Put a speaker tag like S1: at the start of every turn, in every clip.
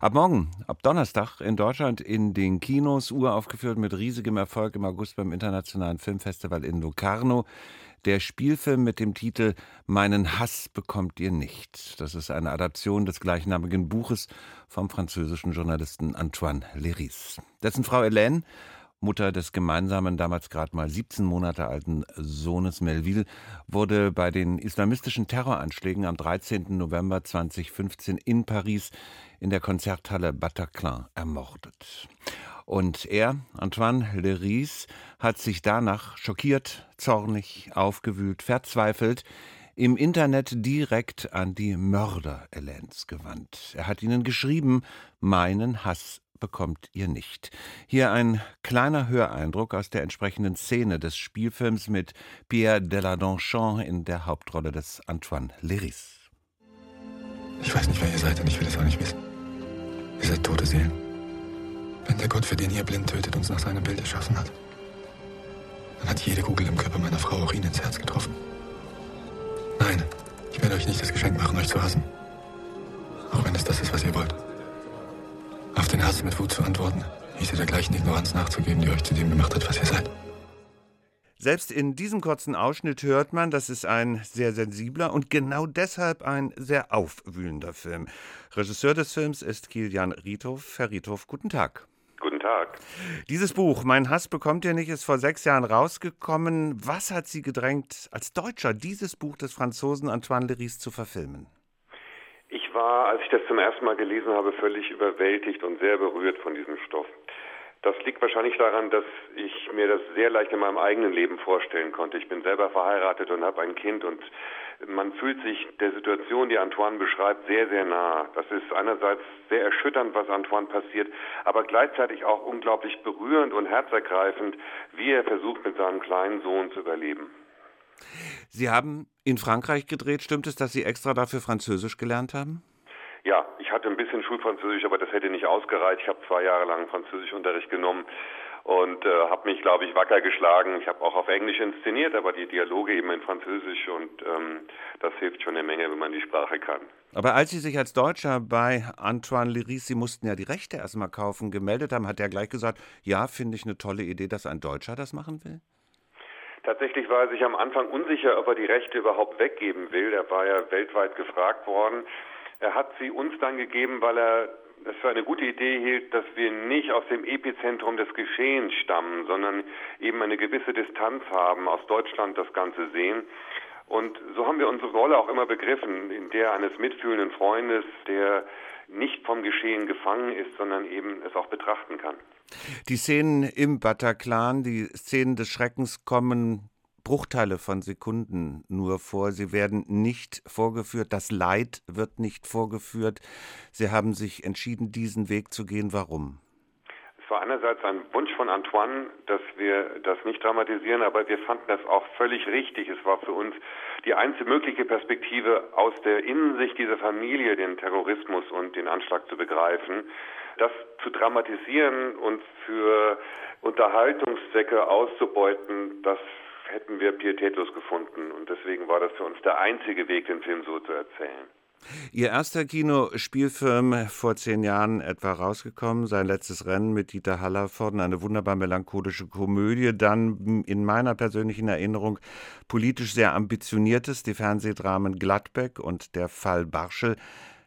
S1: Ab morgen, ab Donnerstag in Deutschland in den Kinos, uraufgeführt mit riesigem Erfolg im August beim Internationalen Filmfestival in Locarno. Der Spielfilm mit dem Titel Meinen Hass bekommt ihr nicht. Das ist eine Adaption des gleichnamigen Buches vom französischen Journalisten Antoine Léris. Dessen Frau Hélène Mutter des gemeinsamen, damals gerade mal 17 Monate alten Sohnes Melville, wurde bei den islamistischen Terroranschlägen am 13. November 2015 in Paris in der Konzerthalle Bataclan ermordet. Und er, Antoine Leris, hat sich danach schockiert, zornig, aufgewühlt, verzweifelt im Internet direkt an die Mörder Elens gewandt. Er hat ihnen geschrieben, meinen Hass bekommt ihr nicht. Hier ein kleiner Höreindruck aus der entsprechenden Szene des Spielfilms mit Pierre Deladonchamp in der Hauptrolle des Antoine Léris.
S2: Ich weiß nicht, wer ihr seid und ich will es auch nicht wissen. Ihr seid tote Seelen. Wenn der Gott, für den ihr blind tötet, uns nach seinem Bild erschaffen hat, dann hat jede Kugel im Körper meiner Frau auch ihn ins Herz getroffen. Nein, ich werde euch nicht das Geschenk machen, euch zu hassen. Auch wenn es das ist, was ihr wollt. Auf den Hass mit Wut zu antworten, hieße der gleichen Ignoranz nachzugeben, die euch zu dem gemacht hat, was ihr seid.
S1: Selbst in diesem kurzen Ausschnitt hört man, das ist ein sehr sensibler und genau deshalb ein sehr aufwühlender Film. Regisseur des Films ist Kilian Riethoff. Herr Riethoff, guten Tag.
S3: Guten Tag.
S1: Dieses Buch, Mein Hass bekommt ihr nicht, ist vor sechs Jahren rausgekommen. Was hat Sie gedrängt, als Deutscher dieses Buch des Franzosen Antoine Leris zu verfilmen?
S3: War, als ich das zum ersten Mal gelesen habe, völlig überwältigt und sehr berührt von diesem Stoff. Das liegt wahrscheinlich daran, dass ich mir das sehr leicht in meinem eigenen Leben vorstellen konnte. Ich bin selber verheiratet und habe ein Kind und man fühlt sich der Situation, die Antoine beschreibt, sehr, sehr nah. Das ist einerseits sehr erschütternd, was Antoine passiert, aber gleichzeitig auch unglaublich berührend und herzergreifend, wie er versucht, mit seinem kleinen Sohn zu überleben.
S1: Sie haben in Frankreich gedreht. Stimmt es, dass Sie extra dafür Französisch gelernt haben?
S3: Ja, ich hatte ein bisschen Schulfranzösisch, aber das hätte nicht ausgereicht. Ich habe zwei Jahre lang Französischunterricht genommen und äh, habe mich, glaube ich, wacker geschlagen. Ich habe auch auf Englisch inszeniert, aber die Dialoge eben in Französisch und ähm, das hilft schon eine Menge, wenn man die Sprache kann.
S1: Aber als Sie sich als Deutscher bei Antoine Liris, Sie mussten ja die Rechte erstmal kaufen, gemeldet haben, hat er gleich gesagt, ja, finde ich eine tolle Idee, dass ein Deutscher das machen will?
S3: Tatsächlich war er sich am Anfang unsicher, ob er die Rechte überhaupt weggeben will. Er war ja weltweit gefragt worden. Er hat sie uns dann gegeben, weil er es für eine gute Idee hielt, dass wir nicht aus dem Epizentrum des Geschehens stammen, sondern eben eine gewisse Distanz haben, aus Deutschland das Ganze sehen. Und so haben wir unsere Rolle auch immer begriffen, in der eines mitfühlenden Freundes, der nicht vom Geschehen gefangen ist, sondern eben es auch betrachten kann.
S1: Die Szenen im Bataclan, die Szenen des Schreckens kommen Bruchteile von Sekunden nur vor. Sie werden nicht vorgeführt. Das Leid wird nicht vorgeführt. Sie haben sich entschieden, diesen Weg zu gehen. Warum?
S3: Es war einerseits ein Wunsch von Antoine, dass wir das nicht dramatisieren, aber wir fanden das auch völlig richtig. Es war für uns die einzige mögliche Perspektive, aus der Innensicht dieser Familie den Terrorismus und den Anschlag zu begreifen. Das zu dramatisieren und für Unterhaltungszwecke auszubeuten, das hätten wir pietätlos gefunden. Und deswegen war das für uns der einzige Weg, den Film so zu erzählen.
S1: Ihr erster Kinospielfilm vor zehn Jahren etwa rausgekommen, sein letztes Rennen mit Dieter Hallervorden, eine wunderbar melancholische Komödie, dann in meiner persönlichen Erinnerung politisch sehr ambitioniertes, die Fernsehdramen Gladbeck und der Fall Barschel.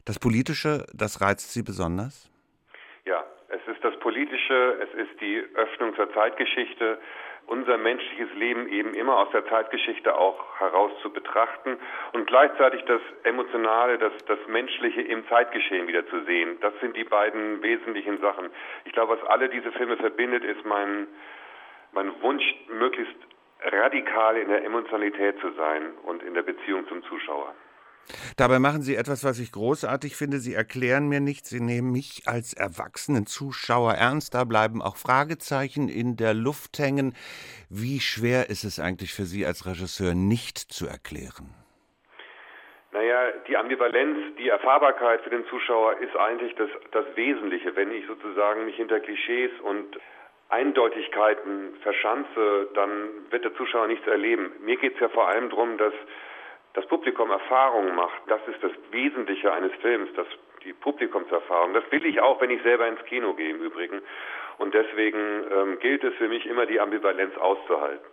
S1: Das Politische, das reizt Sie besonders?
S3: Politische, es ist die Öffnung zur Zeitgeschichte, unser menschliches Leben eben immer aus der Zeitgeschichte auch heraus zu betrachten und gleichzeitig das Emotionale, das, das Menschliche im Zeitgeschehen wieder zu sehen. Das sind die beiden wesentlichen Sachen. Ich glaube, was alle diese Filme verbindet, ist mein, mein Wunsch, möglichst radikal in der Emotionalität zu sein und in der Beziehung zum Zuschauer.
S1: Dabei machen Sie etwas, was ich großartig finde. Sie erklären mir nichts. Sie nehmen mich als erwachsenen Zuschauer ernst. Da bleiben auch Fragezeichen in der Luft hängen. Wie schwer ist es eigentlich für Sie als Regisseur nicht zu erklären?
S3: Naja, die Ambivalenz, die Erfahrbarkeit für den Zuschauer ist eigentlich das, das Wesentliche. Wenn ich sozusagen mich hinter Klischees und Eindeutigkeiten verschanze, dann wird der Zuschauer nichts erleben. Mir geht es ja vor allem darum, dass das Publikum Erfahrungen macht, das ist das Wesentliche eines Films, dass die Publikumserfahrung. Das will ich auch, wenn ich selber ins Kino gehe im Übrigen. Und deswegen ähm, gilt es für mich immer, die Ambivalenz auszuhalten.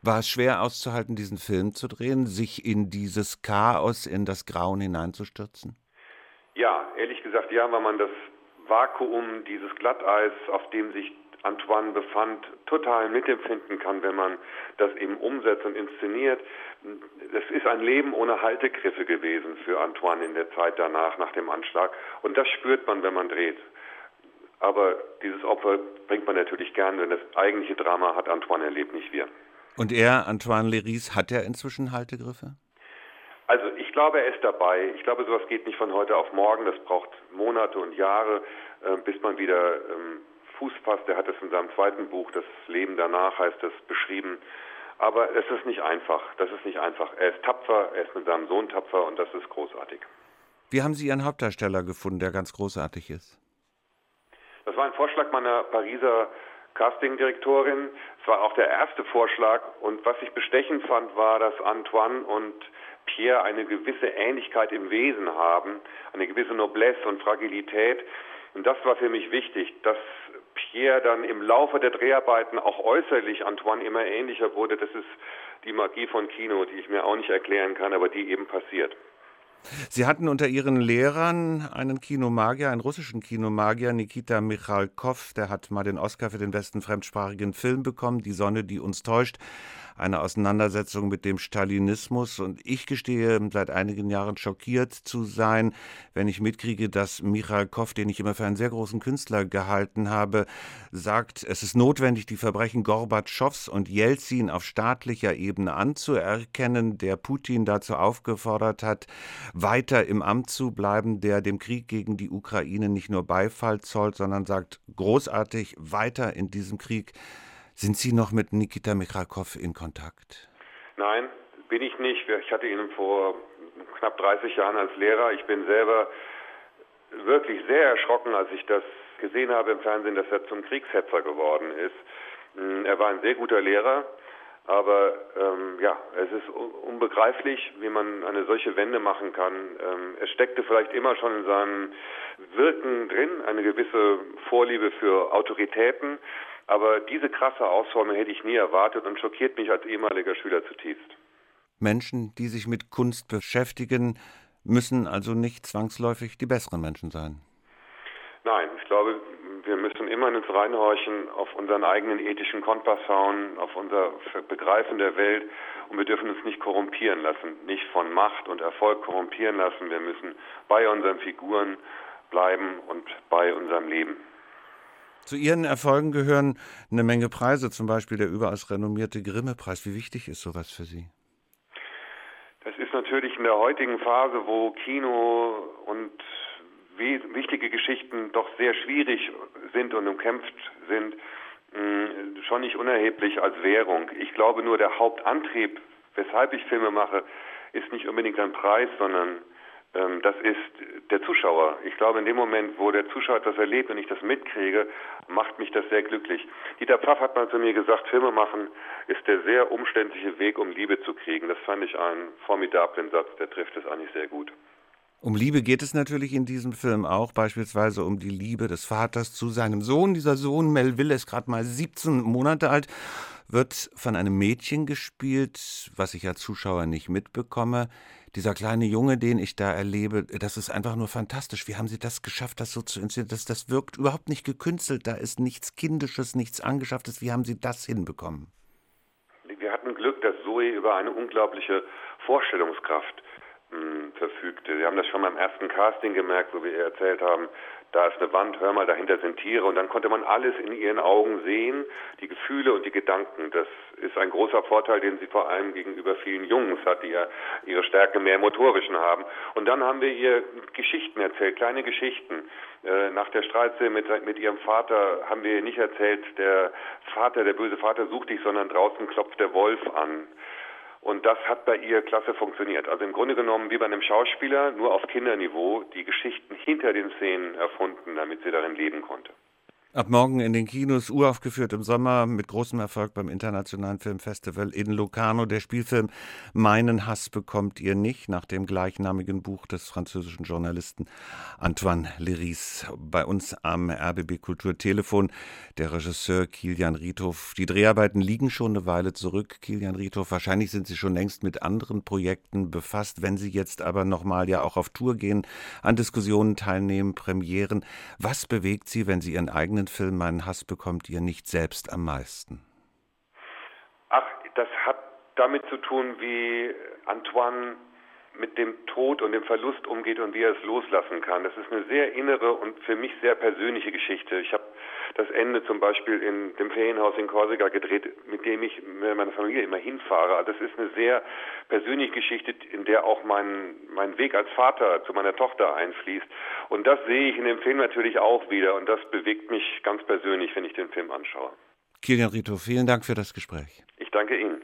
S1: War es schwer auszuhalten, diesen Film zu drehen, sich in dieses Chaos, in das Grauen hineinzustürzen?
S3: Ja, ehrlich gesagt, ja, weil man das Vakuum, dieses Glatteis, auf dem sich Antoine befand, total mitempfinden kann, wenn man das eben umsetzt und inszeniert. Das ist ein Leben ohne Haltegriffe gewesen für Antoine in der Zeit danach, nach dem Anschlag. Und das spürt man, wenn man dreht. Aber dieses Opfer bringt man natürlich gern, denn das eigentliche Drama hat Antoine erlebt, nicht wir.
S1: Und er, Antoine Leris, hat er inzwischen Haltegriffe?
S3: Also ich glaube, er ist dabei. Ich glaube, sowas geht nicht von heute auf morgen. Das braucht Monate und Jahre, äh, bis man wieder ähm, Fuß fasst. Er hat es in seinem zweiten Buch, Das Leben danach heißt es, beschrieben. Aber es ist nicht einfach. Das ist nicht einfach. Er ist tapfer, er ist mit seinem Sohn tapfer und das ist großartig.
S1: Wie haben Sie Ihren Hauptdarsteller gefunden, der ganz großartig ist?
S3: Das war ein Vorschlag meiner Pariser Castingdirektorin. Es war auch der erste Vorschlag. Und was ich bestechend fand, war, dass Antoine und Pierre eine gewisse Ähnlichkeit im Wesen haben, eine gewisse Noblesse und Fragilität. Und das war für mich wichtig, dass Pierre dann im Laufe der Dreharbeiten auch äußerlich Antoine immer ähnlicher wurde. Das ist die Magie von Kino, die ich mir auch nicht erklären kann, aber die eben passiert.
S1: Sie hatten unter Ihren Lehrern einen Kinomagier, einen russischen Kinomagier, Nikita Michalkov, der hat mal den Oscar für den besten fremdsprachigen Film bekommen, Die Sonne, die uns täuscht eine Auseinandersetzung mit dem Stalinismus. Und ich gestehe seit einigen Jahren schockiert zu sein, wenn ich mitkriege, dass Michael Koff, den ich immer für einen sehr großen Künstler gehalten habe, sagt, es ist notwendig, die Verbrechen Gorbatschows und Jelzin auf staatlicher Ebene anzuerkennen, der Putin dazu aufgefordert hat, weiter im Amt zu bleiben, der dem Krieg gegen die Ukraine nicht nur Beifall zollt, sondern sagt, großartig weiter in diesem Krieg sind Sie noch mit Nikita Michalkov in Kontakt?
S3: Nein, bin ich nicht. Ich hatte ihn vor knapp 30 Jahren als Lehrer. Ich bin selber wirklich sehr erschrocken, als ich das gesehen habe im Fernsehen, dass er zum Kriegshetzer geworden ist. Hm, er war ein sehr guter Lehrer, aber ähm, ja, es ist unbegreiflich, wie man eine solche Wende machen kann. Ähm, es steckte vielleicht immer schon in seinem Wirken drin, eine gewisse Vorliebe für Autoritäten. Aber diese krasse Ausformung hätte ich nie erwartet und schockiert mich als ehemaliger Schüler zutiefst.
S1: Menschen, die sich mit Kunst beschäftigen, müssen also nicht zwangsläufig die besseren Menschen sein.
S3: Nein, ich glaube, wir müssen immer in uns reinhorchen, auf unseren eigenen ethischen Kompass schauen, auf unser Begreifen der Welt und wir dürfen uns nicht korrumpieren lassen, nicht von Macht und Erfolg korrumpieren lassen. Wir müssen bei unseren Figuren bleiben und bei unserem Leben.
S1: Zu Ihren Erfolgen gehören eine Menge Preise, zum Beispiel der überaus renommierte Grimme-Preis. Wie wichtig ist sowas für Sie?
S3: Das ist natürlich in der heutigen Phase, wo Kino und wichtige Geschichten doch sehr schwierig sind und umkämpft sind, schon nicht unerheblich als Währung. Ich glaube nur, der Hauptantrieb, weshalb ich Filme mache, ist nicht unbedingt ein Preis, sondern ähm, das ist der Zuschauer. Ich glaube, in dem Moment, wo der Zuschauer das erlebt und ich das mitkriege, macht mich das sehr glücklich. Dieter Pfaff hat mal zu mir gesagt, Filme machen ist der sehr umständliche Weg, um Liebe zu kriegen. Das fand ich einen formidablen Satz, der trifft es eigentlich sehr gut.
S1: Um Liebe geht es natürlich in diesem Film auch, beispielsweise um die Liebe des Vaters zu seinem Sohn. Dieser Sohn, Melville, ist gerade mal 17 Monate alt, wird von einem Mädchen gespielt, was ich als Zuschauer nicht mitbekomme dieser kleine Junge, den ich da erlebe, das ist einfach nur fantastisch. Wie haben Sie das geschafft, das so zu inszenieren? Das, das wirkt überhaupt nicht gekünstelt. Da ist nichts Kindisches, nichts Angeschafftes. Wie haben Sie das hinbekommen?
S3: Wir hatten Glück, dass Zoe über eine unglaubliche Vorstellungskraft verfügte. Wir haben das schon beim ersten Casting gemerkt, wo wir ihr erzählt haben, da ist eine Wand, hör mal, dahinter sind Tiere. Und dann konnte man alles in ihren Augen sehen, die Gefühle und die Gedanken. Das ist ein großer Vorteil, den sie vor allem gegenüber vielen Jungs hat, die ja ihre Stärke mehr motorischen haben. Und dann haben wir ihr Geschichten erzählt, kleine Geschichten. Äh, nach der Streitszene mit, mit ihrem Vater haben wir ihr nicht erzählt, der Vater, der böse Vater sucht dich, sondern draußen klopft der Wolf an. Und das hat bei ihr klasse funktioniert. Also im Grunde genommen wie bei einem Schauspieler, nur auf Kinderniveau, die Geschichten hinter den Szenen erfunden, damit sie darin leben konnte.
S1: Ab morgen in den Kinos, uraufgeführt im Sommer mit großem Erfolg beim Internationalen Filmfestival in Locarno. Der Spielfilm Meinen Hass bekommt ihr nicht, nach dem gleichnamigen Buch des französischen Journalisten Antoine Leris. Bei uns am RBB Kulturtelefon der Regisseur Kilian Riethoff. Die Dreharbeiten liegen schon eine Weile zurück, Kilian Riethoff. Wahrscheinlich sind Sie schon längst mit anderen Projekten befasst. Wenn Sie jetzt aber nochmal ja auch auf Tour gehen, an Diskussionen teilnehmen, Premieren, was bewegt Sie, wenn Sie Ihren eigenen Film Meinen Hass bekommt ihr nicht selbst am meisten?
S3: Ach, das hat damit zu tun, wie Antoine mit dem Tod und dem Verlust umgeht und wie er es loslassen kann. Das ist eine sehr innere und für mich sehr persönliche Geschichte. Ich habe das Ende zum Beispiel in dem Ferienhaus in Korsika gedreht, mit dem ich mit meiner Familie immer hinfahre. Das ist eine sehr persönliche Geschichte, in der auch mein, mein Weg als Vater zu meiner Tochter einfließt. Und das sehe ich in dem Film natürlich auch wieder und das bewegt mich ganz persönlich, wenn ich den Film anschaue.
S1: Kilian Rito, vielen Dank für das Gespräch.
S3: Ich danke Ihnen.